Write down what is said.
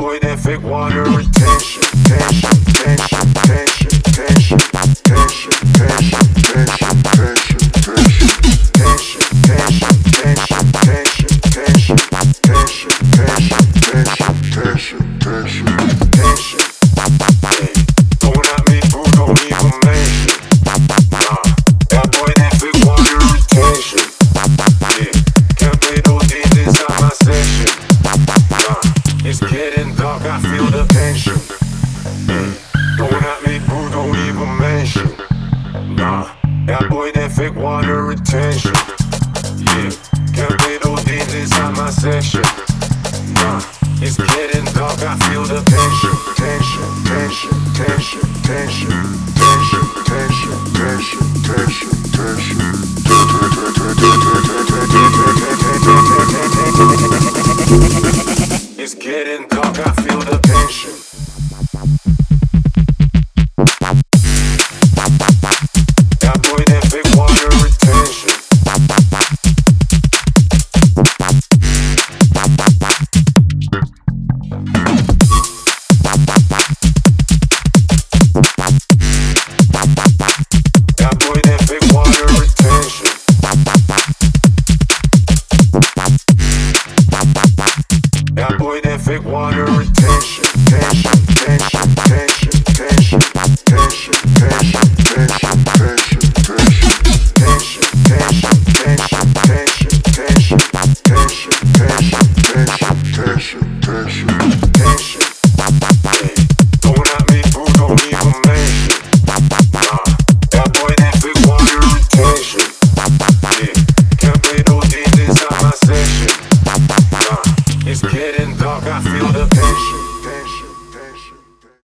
boy that fake water and. water retention. Yeah, capital D's on my section. Nah, it's getting dark. I feel the tension, tension, tension, tension, tension, tension, tension, tension, tension, tension, tension. It's getting dark. I feel the big water.